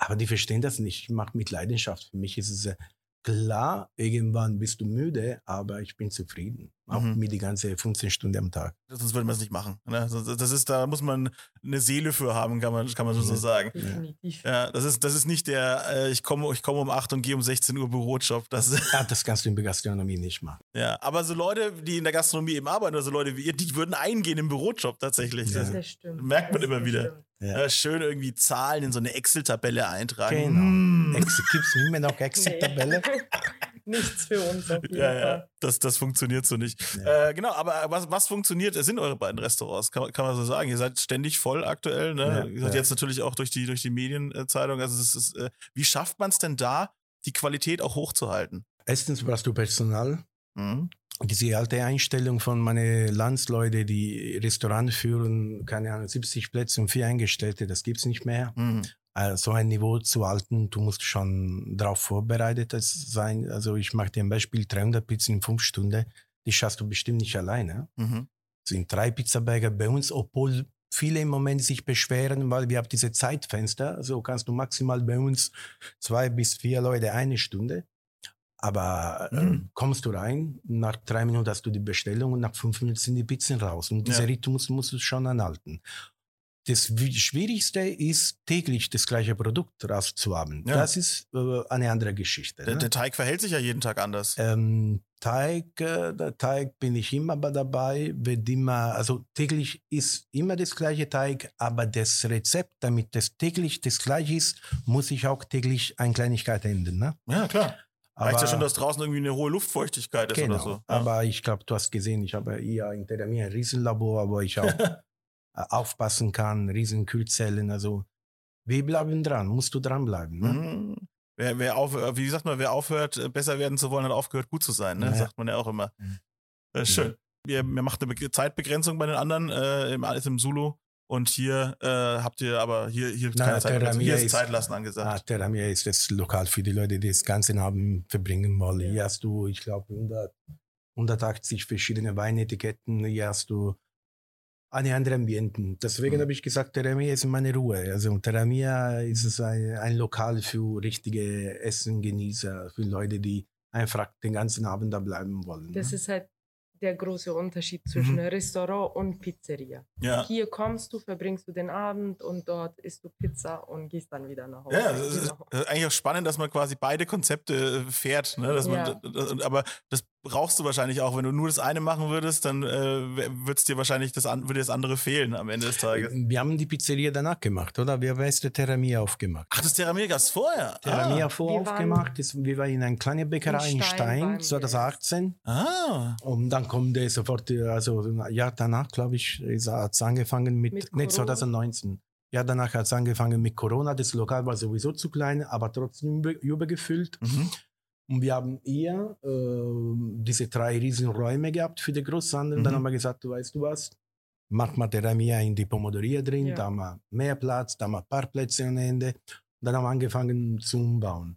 Aber die verstehen das nicht. Ich mache mit Leidenschaft. Für mich ist es klar, irgendwann bist du müde, aber ich bin zufrieden. Auch Mhm. mit die ganze 15 Stunden am Tag. Sonst würde man es nicht machen. Ne? Das ist, da muss man eine Seele für haben, kann man, kann man schon so sagen. Definitiv. Ja, das ist, das ist nicht der, äh, ich komme ich komme um 8 und gehe um 16 Uhr Bürojob. Das, Ja, das kannst du in der Gastronomie nicht machen. ja. Aber so Leute, die in der Gastronomie eben arbeiten, oder so Leute wie ihr, die würden eingehen im Bürojob tatsächlich. Ja. Das, Das stimmt. Merkt man Das immer wieder. stimmt. Ja. Ja, schön irgendwie Zahlen in so eine Excel-Tabelle eintragen. Genau. Hm. Ex Gibt es nicht mehr noch Exit-Tabelle? Nichts für uns auf jeden Ja, ja, das, das funktioniert so nicht. Ja. Äh, genau, aber was, was funktioniert, es sind eure beiden Restaurants, kann, man- kann man so sagen. Ihr seid ständig voll aktuell, ne? Ja, Ihr seid ja. jetzt natürlich auch durch die, durch die Medienzeitung. Also es ist, äh, wie schafft man es denn da, die Qualität auch hochzuhalten? Erstens brauchst du Personal. Mhm. Diese alte Einstellung von meinen Landsleuten, die Restaurant führen, keine Ahnung, 70 Plätze und vier Eingestellte, das gibt's nicht mehr. Mhm. Also so ein Niveau zu halten, du musst schon darauf vorbereitet sein. Also ich mache dir ein Beispiel, 300 Pizzen in fünf Stunden, die schaffst du bestimmt nicht alleine. Mhm. Es sind drei Pizzaberger bei uns, obwohl viele im Moment sich beschweren, weil wir haben diese Zeitfenster. Also kannst du maximal bei uns zwei bis vier Leute eine Stunde. Aber äh, Mhm. kommst du rein, nach drei Minuten hast du die Bestellung und nach fünf Minuten sind die Pizzen raus. Und dieser Ja. Rhythmus musst du schon anhalten. Das Wi- Schwierigste ist, täglich das gleiche Produkt rauszuhaben. Ja. Das ist äh, eine andere Geschichte. Der, ne? der Teig verhält sich ja jeden Tag anders. Ähm, Teig, äh, der Teig bin ich immer bei dabei, wird immer, also täglich ist immer das gleiche Teig, aber das Rezept, damit das täglich das gleiche ist, muss ich auch täglich eine Kleinigkeit ändern. Ne? Ja, klar. Aber, Reicht ja schon, dass draußen irgendwie eine hohe Luftfeuchtigkeit ist genau, oder so. Ja. aber ich glaube, du hast gesehen, ich habe hier hinter mir ein Riesenlabor, wo ich auch äh, aufpassen kann, Riesenkühlzellen, also wir bleiben dran, musst du dranbleiben. Ne? Mhm. Wer, wer auf, wie sagt man, wer aufhört, äh, besser werden zu wollen, hat aufgehört, gut zu sein, ne? Ja. Sagt man ja auch immer. Mhm. Äh, schön. Ihr, ihr macht eine Be Zeitbegrenzung bei den anderen, äh, im, alles im Zulu. Und hier äh, habt ihr aber hier, hier, Na, keine Zeitbegrenzung. Terramia hier ist ist- Zeitlassen Ah, angesagt. Terramia ist das Lokal für die Leute, die das ganze Abend verbringen wollen. Ja. Hier hast du, ich glaube, 100, 180 verschiedene Weinetiketten. Hier hast du eine andere Ambienten. Deswegen Mhm. habe ich gesagt, Terramia ist meine Ruhe. Also Terramia ist es ein, ein Lokal für richtige Essengenießer, für Leute, die einfach den ganzen Abend da bleiben wollen. Das ne? ist halt der große Unterschied zwischen Mhm. Restaurant und Pizzeria. Ja. Hier kommst du, verbringst du den Abend und dort isst du Pizza und gehst dann wieder nach Hause. Ja, das ist, das ist eigentlich auch spannend, dass man quasi beide Konzepte äh, fährt. Ne? Dass man, Ja. das- aber das brauchst du wahrscheinlich auch. Wenn du nur das eine machen würdest, dann äh, wird es dir wahrscheinlich das, an, würde das andere fehlen am Ende des Tages. Wir haben die Pizzeria danach gemacht, oder? Wir haben erst die Terramia aufgemacht. Ach, das Terramia gab's vorher. Terramia Ah. vor Wir waren- aufgemacht. Das, wir waren in einer kleinen Bäckerei in In Stein, Stein waren wir 2018. ah. Und dann kommt der sofort, äh, also ein Jahr danach, glaube ich, hat es angefangen mit, Mit nee, Corona? 2019. Ja, danach hat es angefangen mit Corona. Das Lokal war sowieso zu klein, aber trotzdem über, übergefüllt. Mhm. Und wir haben eher äh, diese drei riesen Räume gehabt für die Großhandel. Mhm. Dann haben wir gesagt, du weißt du was, mach mal Terramia in die Pomodoria drin, Ja. da haben wir mehr Platz, da haben wir Parkplätze am Ende. Dann haben wir angefangen zu umbauen.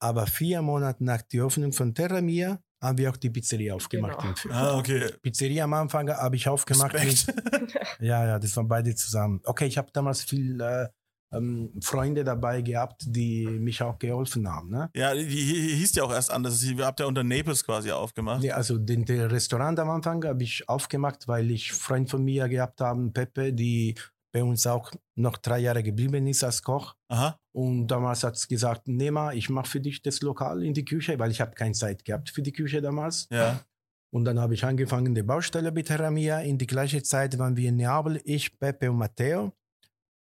Aber vier Monate nach der Öffnung von Terramia haben wir auch die Pizzeria aufgemacht. Genau. in Fürth. Ah, okay. Pizzeria am Anfang habe ich aufgemacht. Mit, ja, ja, das waren beide zusammen. Okay, ich habe damals viel äh, ähm, Freunde dabei gehabt, die mich auch geholfen haben. Ne? Ja, die, die hieß ja auch erst anders. Ihr habt ja unter Naples quasi aufgemacht. Nee, also den, den Restaurant am Anfang habe ich aufgemacht, weil ich Freund von mir gehabt haben, Pepe, die bei uns auch noch drei Jahre geblieben ist als Koch. Aha. Und damals hat es gesagt, Nema, ich mache für dich das Lokal in die Küche, weil ich habe keine Zeit gehabt für die Küche damals. Ja. Und dann habe ich angefangen, die Baustelle mit Terramia. In die gleiche Zeit waren wir in Neapel, ich, Pepe und Matteo.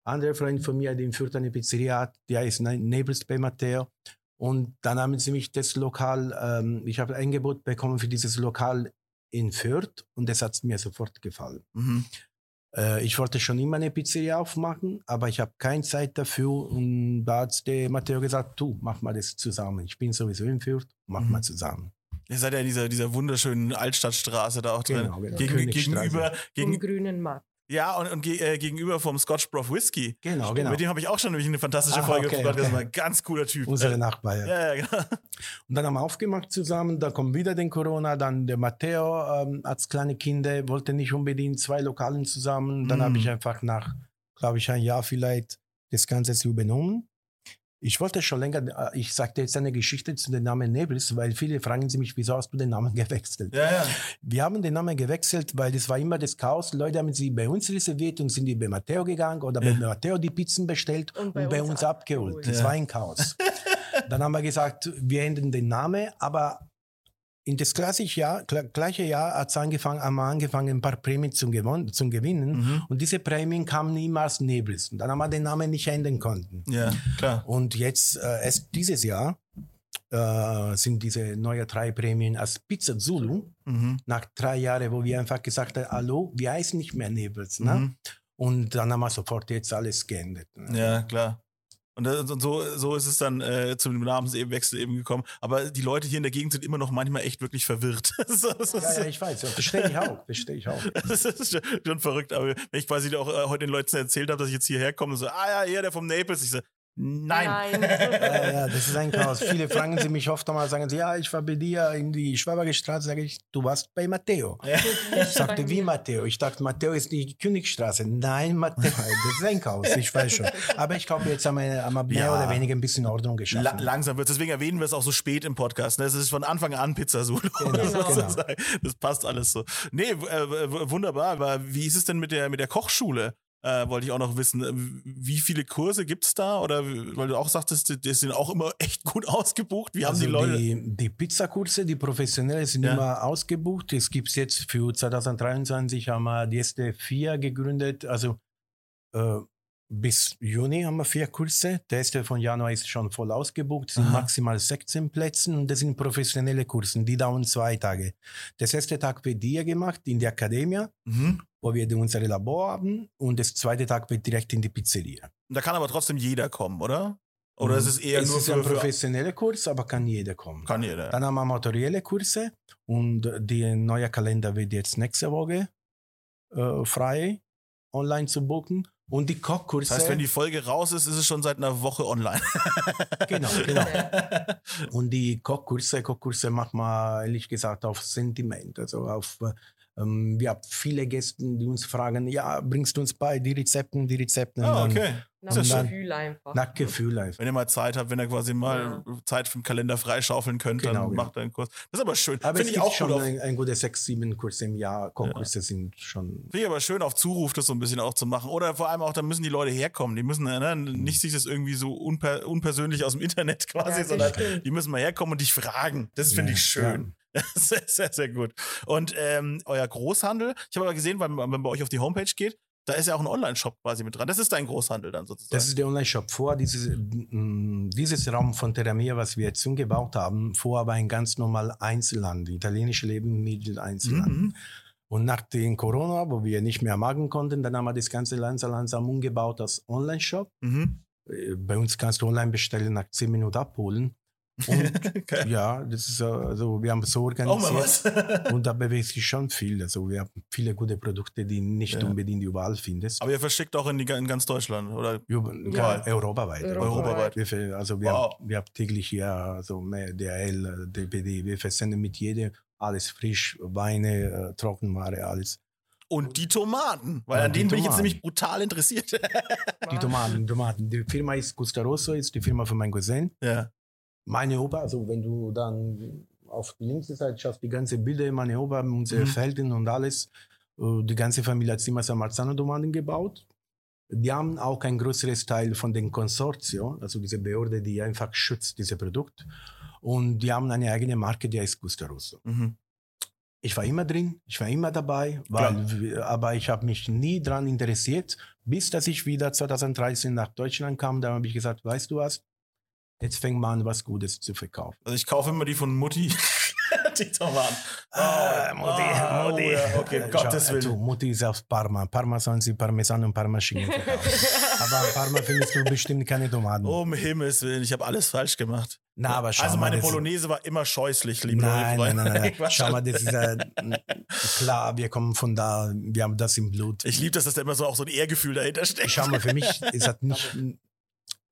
Andere Freund von mir, der in Fürth eine Pizzeria hat, der ist ne- Nebels bei Matteo. Und dann haben sie mich das Lokal, ähm, ich habe ein Angebot bekommen für dieses Lokal in Fürth und das hat mir sofort gefallen. Mhm. Äh, ich wollte schon immer eine Pizzeria aufmachen, aber ich habe keine Zeit dafür. Und da hat der Matteo gesagt, du, mach mal das zusammen. Ich bin sowieso in Fürth, mach Mhm. mal zusammen. Ihr seid ja in dieser, dieser wunderschönen Altstadtstraße da auch drin. Genau, genau. Gegen, gegenüber, Vom gegen, grünen Markt. Ja, und, und äh, gegenüber vom Scotch Broth Whisky. Genau, genau. Mit dem habe ich auch schon nämlich eine fantastische Ah, Folge okay, gemacht. Das okay. ganz cooler Typ. Unsere Äh, Nachbarn. Ja. ja, ja, genau. Und dann haben wir aufgemacht zusammen, da kommt wieder den Corona, dann der Matteo ähm, als kleine Kinder wollte nicht unbedingt zwei Lokalen zusammen. Dann Mm. habe ich einfach nach, glaube ich, ein Jahr vielleicht das Ganze übernommen. Ich wollte schon länger, äh, ich sagte jetzt eine Geschichte zu dem Namen Nebels, weil viele fragen sie mich, wieso hast du den Namen gewechselt? Ja, ja. Wir haben den Namen gewechselt, weil das war immer das Chaos. Leute haben sie bei uns reserviert und sind die bei Matteo gegangen oder bei Ja. Matteo die Pizzen bestellt und bei, uns, abgeholt. abgeholt. Das Ja. war ein Chaos. Dann haben wir gesagt, wir ändern den Namen, aber in das klassische Jahr, gl- gleiche Jahr hat's angefangen, haben wir angefangen, ein paar Prämien zu, zu gewinnen. Mhm. Und diese Prämien kamen niemals Nebels. Und dann haben wir den Namen nicht ändern konnten. Ja, klar. Und jetzt, äh, erst dieses Jahr, äh, sind diese neue drei Prämien als Pizza Zulu Mhm. nach drei Jahren, wo wir einfach gesagt haben, hallo, wir heißen nicht mehr Nebels. Ne? Mhm. Und dann haben wir sofort jetzt alles geändert. Ne? Ja, klar. Und so, so ist es dann äh, zum Namenswechsel eben gekommen. Aber die Leute hier in der Gegend sind immer noch manchmal echt wirklich verwirrt. Das ist, das Ja, ja, ich weiß. Ja, Verstehe ich auch. Verstehe ich auch. das ist schon, schon verrückt. Aber wenn ich quasi auch äh, heute den Leuten erzählt habe, dass ich jetzt hierher komme, so, ah ja, hier, der vom Naples. Ich so, nein. Ja, ja, das ist ein Chaos. Viele fragen sie mich oft einmal, sagen sie, ja, ich war bei dir in die Schwaberger Straße, sage ich, du warst bei Matteo. Ja. Ich sagte, wie Matteo? Ich dachte, Matteo ist die Königstraße. Nein, Matteo, das ist ein Chaos, ich weiß schon. Aber ich glaube, jetzt haben wir, haben wir mehr Ja. oder weniger ein bisschen Ordnung geschaffen. La langsam wird Deswegen erwähnen wir es auch so spät im Podcast. Ne? Es ist von Anfang an Pizza Solo. Genau, sozusagen. Das passt alles so. Nee, äh, wunderbar. Aber wie ist es denn mit der, mit der Kochschule? Äh, wollte ich auch noch wissen. Äh, Wie viele Kurse gibt es da? Oder weil du auch sagtest, die die sind auch immer echt gut ausgebucht. Wie haben also die Leute. Die, die Pizzakurse, die professionellen sind Ja. immer ausgebucht. Es gibt jetzt für 2023 haben wir die erste vier gegründet. Also äh, bis Juni haben wir vier Kurse. Der erste von Januar ist schon voll ausgebucht. Es sind Aha. maximal 16 Plätze und das sind professionelle Kurse. Die dauern zwei Tage. Das erste Tag wird hier gemacht in der Akademie, Mhm. wo wir unsere Labor haben. Und das zweite Tag wird direkt in die Pizzeria. Da kann aber trotzdem jeder kommen, oder? Oder ist es eher es nur ist für, ein professioneller Kurs, aber kann jeder kommen. kann jeder. Dann haben wir motorielle Kurse und der neue Kalender wird jetzt nächste Woche äh, frei online zu buchen. Und die Kochkurse. Das heißt, wenn die Folge raus ist, ist es schon seit einer Woche online. genau, genau. Und die Kochkurse, Kochkurse machen wir ehrlich gesagt auf Sentiment. Also auf, ähm, wir haben viele Gäste, die uns fragen, ja, bringst du uns bei die Rezepten, die Rezepten. Ah, okay. Nach Gefühl einfach. Nach Gefühl einfach. Wenn ihr mal Zeit habt, wenn ihr quasi mal Zeit vom Kalender freischaufeln könnt, Genau, dann genau. macht einen Kurs. Das ist aber schön. Aber Finde es ich gibt auch schon gut. Ein, ein gute sechs, sieben Kurse im Jahr. Kochkurse sind schon Finde ich aber schön, auf Zuruf das so ein bisschen auch zu machen. Oder vor allem auch, da müssen die Leute herkommen. Die müssen ne, nicht sich das irgendwie so unper unpersönlich aus dem Internet quasi, Ja, sondern stimmt. die müssen mal herkommen und dich fragen. Das finde Ja, ich schön. Das ist sehr, sehr gut. Und ähm, euer Großhandel, ich habe aber gesehen, wenn man, bei euch auf die Homepage geht, da ist ja auch ein Online-Shop quasi mit dran. Das ist dein Großhandel dann sozusagen. Das ist der Online-Shop. Vor dieses, mm, dieses Raum von Terramia, was wir jetzt umgebaut haben, vor war ein ganz normal Einzelhandel, italienische Lebensmittel Einzelhandel. Mhm. Und nach dem Corona, wo wir nicht mehr machen konnten, dann haben wir das Ganze langsam, langsam umgebaut als Online-Shop. Mhm. Äh, Bei uns kannst du online bestellen, nach 10 Minuten abholen. Und Geil. ja, das ist also, wir haben es so organisiert. Und da bewegt sich schon viel. Also wir haben viele gute Produkte, die nicht Ja. unbedingt überall findest. Aber ihr verschickt auch in, die, in ganz Deutschland, oder? Über, Ja. Europaweit. Europaweit. Wir, ver- also wir, Wow. haben, wir haben täglich hier also mehr DHL, DPD. Wir versenden mit jedem alles frisch, Weine, äh, Trockenware, alles. Und die Tomaten, weil Ja, an denen bin ich jetzt nämlich brutal interessiert. Die Tomaten, die Tomaten. Die Firma ist Gustarosso, ist die Firma von meinem Cousin. ja. Meine Opa, also wenn du dann auf die linke Seite schaust, die ganze Bilder, meine Opa, unsere Mhm. Felden und alles, äh, die ganze Familie hat immer Marzano-Tomaten gebaut. Die haben auch ein größeres Teil von dem Konsortium, also diese Behörde, die einfach schützt dieses Produkt. Und die haben eine eigene Marke, die heißt Gustarosso. Mhm. Ich war immer drin, ich war immer dabei, weil, aber ich habe mich nie daran interessiert, bis dass ich wieder 2013 nach Deutschland kam. Da habe ich gesagt, weißt du was, jetzt fängt man an, was Gutes zu verkaufen. Also ich kaufe immer die von Mutti. die Tomaten. Ah, Mutti, Ah, Mutti. oh ja, okay, Äh, Gottes Willen. Du, Mutti ist aus Parma. Parma sollen sie Parmesan und Parmaschinen verkaufen. aber in Parma findest du bestimmt keine Tomaten. Um Himmels Willen, ich habe alles falsch gemacht. Na, aber schau also mal, meine das- Bolognese war immer scheußlich, liebe Nein, neue nein, nein, nein. War Schau mal, das ist äh, klar, wir kommen von da, wir haben das im Blut. Ich liebe das, dass da immer so auch so ein Ehrgefühl dahinter steckt. Schau mal, für mich ist das nicht,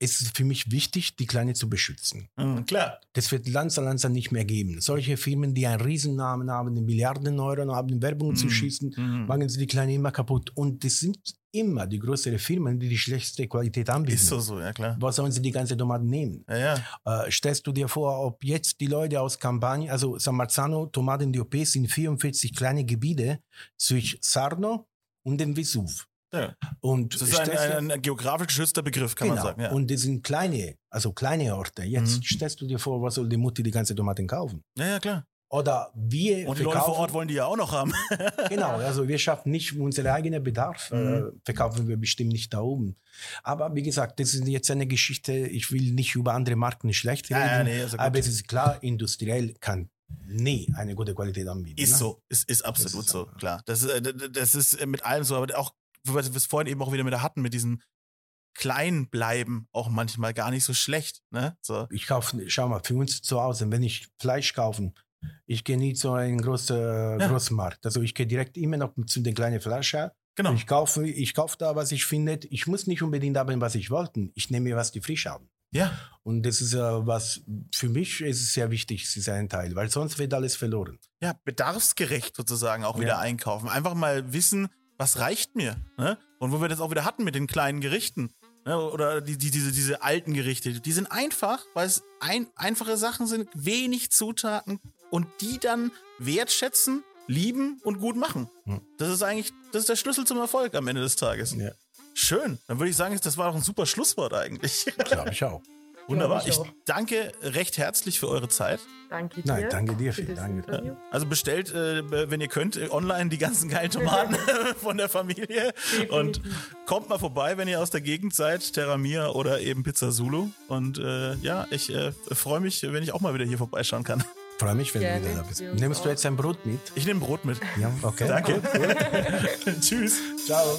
es ist für mich wichtig, die Kleine zu beschützen. Mhm, klar. Das wird langsam, langsam nicht mehr geben. Solche Firmen, die einen Riesennamen haben, die Milliarden Euro haben, Werbung zu Mhm. schießen, Mhm. machen sie die Kleine immer kaputt. Und das sind immer die größeren Firmen, die die schlechteste Qualität anbieten. Ist so so, ja klar. Was sollen sie die ganze Tomaten nehmen? Ja, ja. Äh, stellst du dir vor, ob jetzt die Leute aus Campania, also San Marzano, Tomaten DOP sind 44 kleine Gebiete zwischen Sarno und dem Vesuv. Ja. Und Das ist ein, ein, ein geografisch geschützter Begriff, kann genau. man sagen. Ja. Und das sind kleine, also kleine Orte. Jetzt Mhm. stellst du dir vor, was soll die Mutti die ganze Tomaten kaufen? ja, ja, klar. Oder wir Und die Leute vor Ort wollen die ja auch noch haben. Genau, also wir schaffen nicht unseren eigenen Bedarf, äh, Mhm. verkaufen wir bestimmt nicht da oben. Aber wie gesagt, das ist jetzt eine Geschichte, ich will nicht über andere Marken schlecht reden, Ja, nee, gut. aber es ist klar, industriell kann nie eine gute Qualität anbieten. Ist ne? so, ist, ist absolut ist so, klar. Das, ist, äh, das ist mit allem so, aber auch, was wir es vorhin eben auch wieder mit der hatten, mit diesem klein bleiben, auch manchmal gar nicht so schlecht. Ne? So. Ich kaufe, schau mal, für uns zu Hause, wenn ich Fleisch kaufe, ich gehe nie zu einem großen Ja. Großmarkt. Also ich gehe direkt immer noch zu den kleinen Flaschen. Genau. Ich kaufe, ich kaufe da, was ich finde. Ich muss nicht unbedingt haben, was ich wollte. Ich nehme mir, was die frisch haben. Ja, Und das ist äh, was, für mich ist es sehr wichtig, es ist ein Teil, weil sonst wird alles verloren. ja, bedarfsgerecht sozusagen auch Ja. wieder einkaufen. Einfach mal wissen, was reicht mir. Ne? Und wo wir das auch wieder hatten mit den kleinen Gerichten. Ne? Oder die, die, diese, diese alten Gerichte. Die sind einfach, weil es ein, einfache Sachen sind, wenig Zutaten und die dann wertschätzen, lieben und gut machen. Hm. Das ist eigentlich, das ist der Schlüssel zum Erfolg am Ende des Tages. Ja. Schön. Dann würde ich sagen, das war doch ein super Schlusswort eigentlich. Glaube ich auch. Wunderbar. ich Ich danke recht herzlich für eure Zeit. Danke dir. Nein, danke dir, vielen Dank. Also bestellt, äh, wenn ihr könnt, äh, online die ganzen geilen Tomaten von der Familie. Und kommt mal vorbei, wenn ihr aus der Gegend seid, Terra Mia oder eben Pizza Zulu. Und äh, ja, ich äh, freue mich, wenn ich auch mal wieder hier vorbeischauen kann. Freue mich, wenn Gerne, du wieder da bist. Nimmst du jetzt ein Brot mit? Ich nehme Brot mit. Ja, okay. Danke. Tschüss. Ciao.